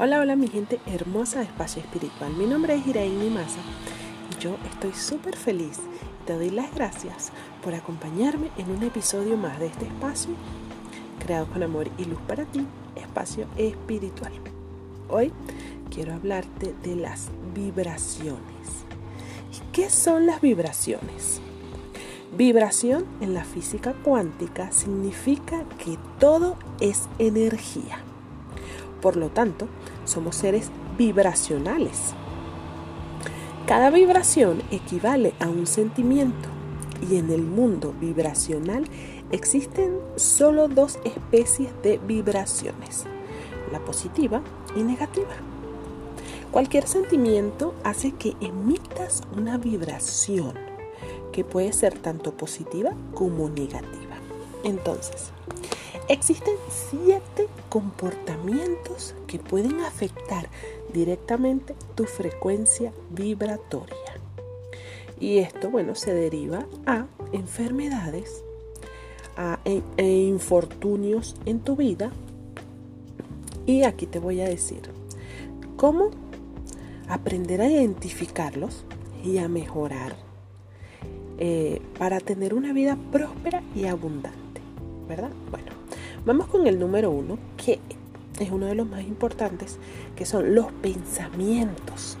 Hola, hola mi gente hermosa de Espacio Espiritual. Mi nombre es Iraín Maza y yo estoy súper feliz. Te doy las gracias por acompañarme en un episodio más de este espacio creado con amor y luz para ti, Espacio Espiritual. Hoy quiero hablarte de las vibraciones. ¿Y qué son las vibraciones? Vibración en la física cuántica significa que todo es energía. Por lo tanto, somos seres vibracionales. Cada vibración equivale a un sentimiento y en el mundo vibracional existen solo dos especies de vibraciones, la positiva y negativa. Cualquier sentimiento hace que emitas una vibración que puede ser tanto positiva como negativa. Entonces, Existen siete comportamientos que pueden afectar directamente tu frecuencia vibratoria. Y esto, bueno, se deriva a enfermedades, a e, e infortunios en tu vida. Y aquí te voy a decir cómo aprender a identificarlos y a mejorar eh, para tener una vida próspera y abundante, ¿verdad? Bueno, Vamos con el número uno, que es uno de los más importantes, que son los pensamientos.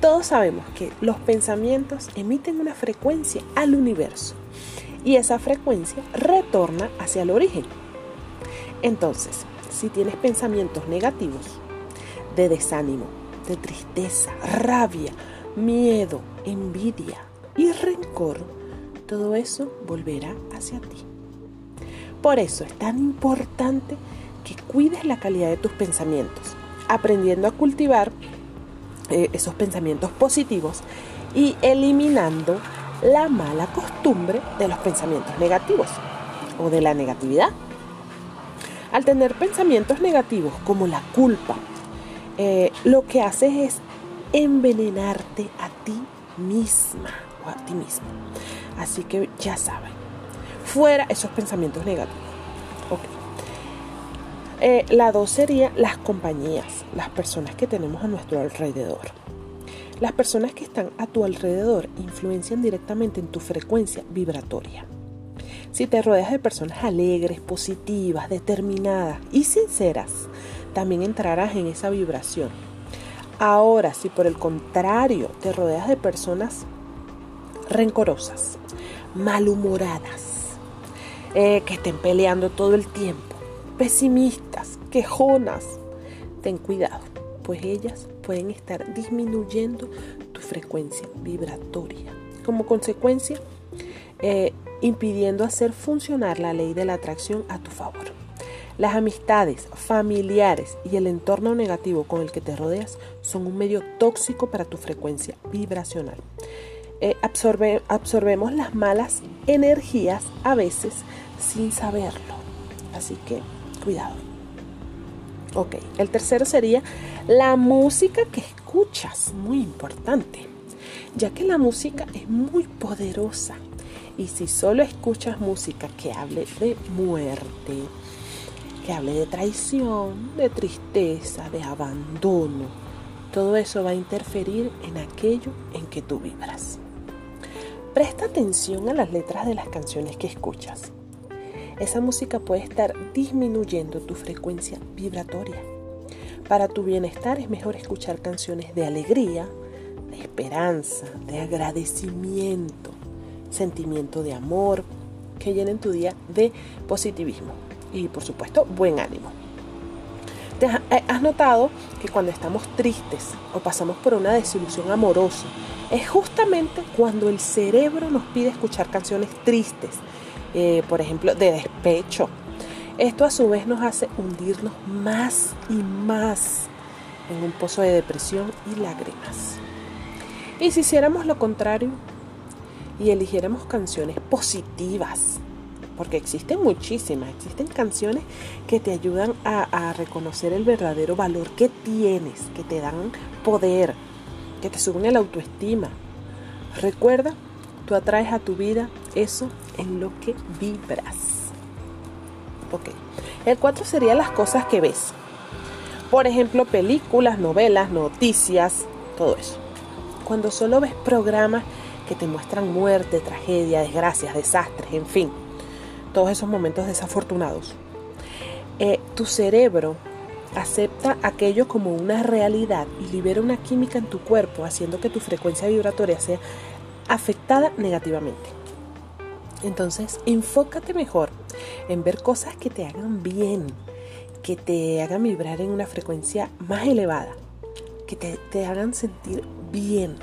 Todos sabemos que los pensamientos emiten una frecuencia al universo y esa frecuencia retorna hacia el origen. Entonces, si tienes pensamientos negativos, de desánimo, de tristeza, rabia, miedo, envidia y rencor, todo eso volverá hacia ti. Por eso es tan importante que cuides la calidad de tus pensamientos, aprendiendo a cultivar eh, esos pensamientos positivos y eliminando la mala costumbre de los pensamientos negativos o de la negatividad. Al tener pensamientos negativos como la culpa, eh, lo que haces es envenenarte a ti misma o a ti mismo. Así que ya saben, fuera esos pensamientos negativos. Eh, la dos sería las compañías, las personas que tenemos a nuestro alrededor. Las personas que están a tu alrededor influencian directamente en tu frecuencia vibratoria. Si te rodeas de personas alegres, positivas, determinadas y sinceras, también entrarás en esa vibración. Ahora, si por el contrario te rodeas de personas rencorosas, malhumoradas, eh, que estén peleando todo el tiempo, pesimistas, quejonas, ten cuidado, pues ellas pueden estar disminuyendo tu frecuencia vibratoria. Como consecuencia, eh, impidiendo hacer funcionar la ley de la atracción a tu favor. Las amistades, familiares y el entorno negativo con el que te rodeas son un medio tóxico para tu frecuencia vibracional. Eh, absorbemos las malas energías a veces sin saberlo. Así que cuidado. Ok, el tercero sería la música que escuchas, muy importante, ya que la música es muy poderosa. Y si solo escuchas música que hable de muerte, que hable de traición, de tristeza, de abandono, todo eso va a interferir en aquello en que tú vibras. Presta atención a las letras de las canciones que escuchas. Esa música puede estar disminuyendo tu frecuencia vibratoria. Para tu bienestar es mejor escuchar canciones de alegría, de esperanza, de agradecimiento, sentimiento de amor, que llenen tu día de positivismo y por supuesto buen ánimo. Eh, has notado que cuando estamos tristes o pasamos por una desilusión amorosa, es justamente cuando el cerebro nos pide escuchar canciones tristes, eh, por ejemplo, de despecho. Esto a su vez nos hace hundirnos más y más en un pozo de depresión y lágrimas. Y si hiciéramos lo contrario y eligiéramos canciones positivas, porque existen muchísimas, existen canciones que te ayudan a, reconocer el verdadero valor que tienes, que te dan poder, que te suben la autoestima. Recuerda, tú atraes a tu vida eso en lo que vibras. Ok. El 4 sería las cosas que ves. Por ejemplo, películas, novelas, noticias, todo eso. Cuando solo ves programas que te muestran muerte, tragedia, desgracias, desastres, en fin, todos esos momentos desafortunados, eh, tu cerebro acepta aquello como una realidad y libera una química en tu cuerpo, haciendo que tu frecuencia vibratoria sea afectada negativamente. Entonces, enfócate mejor en ver cosas que te hagan bien, que te hagan vibrar en una frecuencia más elevada, que te, hagan sentir bien.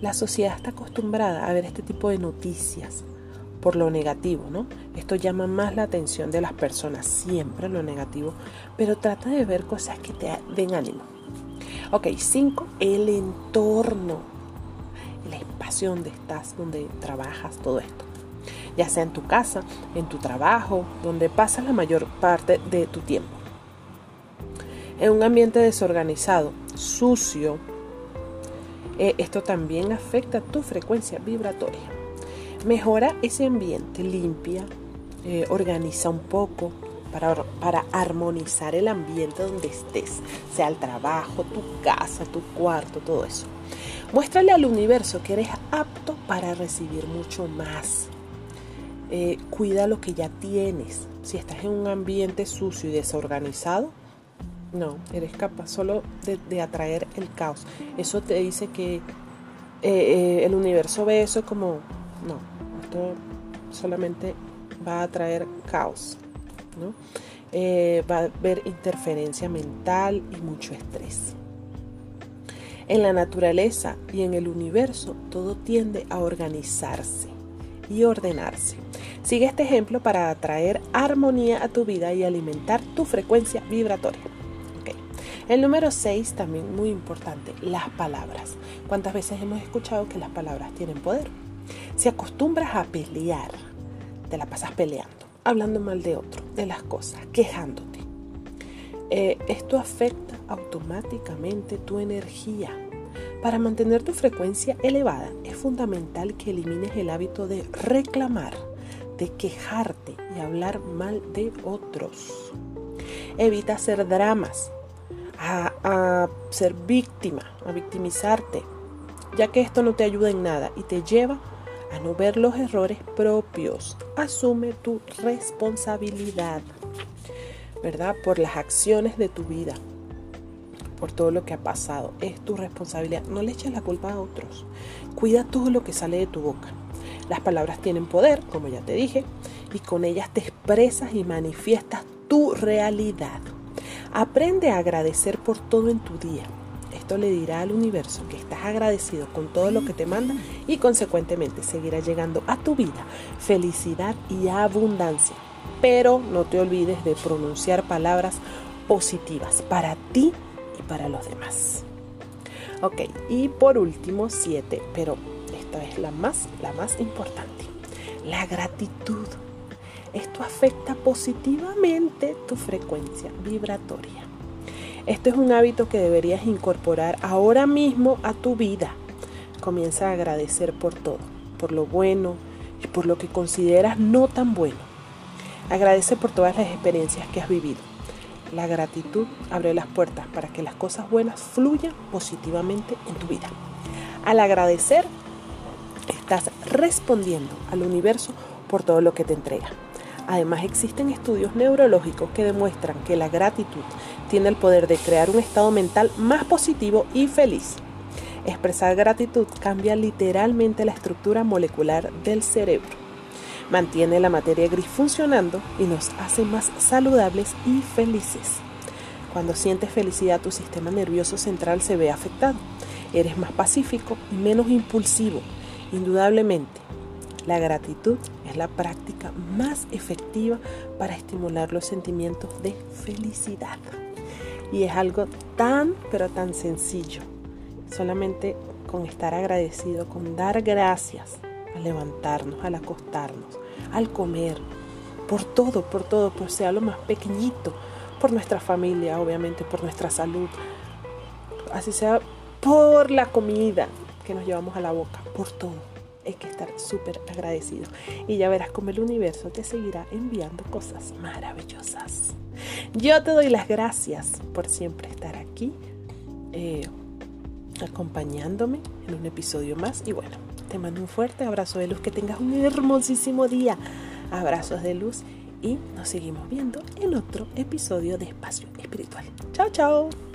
La sociedad está acostumbrada a ver este tipo de noticias, por lo negativo, ¿no? Esto llama más la atención de las personas, siempre lo negativo, pero trata de ver cosas que te den ánimo. Ok, 5. El entorno, el espacio donde estás, donde trabajas, todo esto. Ya sea en tu casa, en tu trabajo, donde pasas la mayor parte de tu tiempo. En un ambiente desorganizado, sucio, eh, esto también afecta tu frecuencia vibratoria. Mejora ese ambiente, limpia, eh, organiza un poco para, para armonizar el ambiente donde estés, sea el trabajo, tu casa, tu cuarto, todo eso. Muéstrale al universo que eres apto para recibir mucho más. Eh, cuida lo que ya tienes. Si estás en un ambiente sucio y desorganizado, no, eres capaz solo de, atraer el caos. Eso te dice que eh, el universo ve eso como, no, solamente va a traer caos, eh, va a haber interferencia mental y mucho estrés. En la naturaleza y en el universo todo tiende a organizarse y ordenarse. Sigue este ejemplo para atraer armonía a tu vida y alimentar tu frecuencia vibratoria. El número 6, también muy importante, las palabras. ¿Cuántas veces hemos escuchado que las palabras tienen poder? Si acostumbras a pelear, te la pasas peleando, hablando mal de otro, de las cosas, quejándote. Eh, esto afecta automáticamente tu energía. Para mantener tu frecuencia elevada es fundamental que elimines el hábito de reclamar, de quejarte y hablar mal de otros. Evita hacer dramas, a, ser víctima, a victimizarte, ya que esto no te ayuda en nada y te lleva a no ver los errores propios. Asume tu responsabilidad, ¿verdad? Por las acciones de tu vida, por todo lo que ha pasado. Es tu responsabilidad. No le eches la culpa a otros. Cuida todo lo que sale de tu boca. Las palabras tienen poder, como ya te dije, y con ellas te expresas y manifiestas tu realidad. Aprende a agradecer por todo en tu día esto le dirá al universo que estás agradecido con todo lo que te manda y consecuentemente seguirá llegando a tu vida felicidad y abundancia. Pero no te olvides de pronunciar palabras positivas para ti para los demás. Ok, y por último, siete, pero esta es la más, la más importante, la gratitud. Esto afecta positivamente tu frecuencia vibratoria. Esto es un hábito que deberías incorporar ahora mismo a tu vida. Comienza a agradecer por todo, por lo bueno y por lo que consideras no tan bueno. Agradece por todas las experiencias que has vivido. La gratitud abre las puertas para que las cosas buenas fluyan positivamente en tu vida. Al agradecer, estás respondiendo al universo por todo lo que te entrega. Además existen estudios neurológicos que demuestran que la gratitud tiene el poder de crear un estado mental más positivo y feliz. Expresar gratitud cambia literalmente la estructura molecular del cerebro. Mantiene la materia gris funcionando y nos hace más saludables y felices. Cuando sientes felicidad tu sistema nervioso central se ve afectado. Eres más pacífico y menos impulsivo. Indudablemente, la gratitud es la práctica más efectiva para estimular los sentimientos de felicidad. Y es algo tan, pero tan sencillo. Solamente con estar agradecido, con dar gracias al levantarnos, al acostarnos, al comer, por todo, por todo, por sea lo más pequeñito, por nuestra familia, obviamente, por nuestra salud, así sea por la comida que nos llevamos a la boca, por todo es que estar súper agradecido. Y ya verás cómo el universo te seguirá enviando cosas maravillosas. Yo te doy las gracias por siempre estar aquí, eh, acompañándome en un episodio más. Y bueno, te mando un fuerte abrazo de luz, que tengas un hermosísimo día. Abrazos de luz y nos seguimos viendo en otro episodio de Espacio Espiritual. Chao, chao.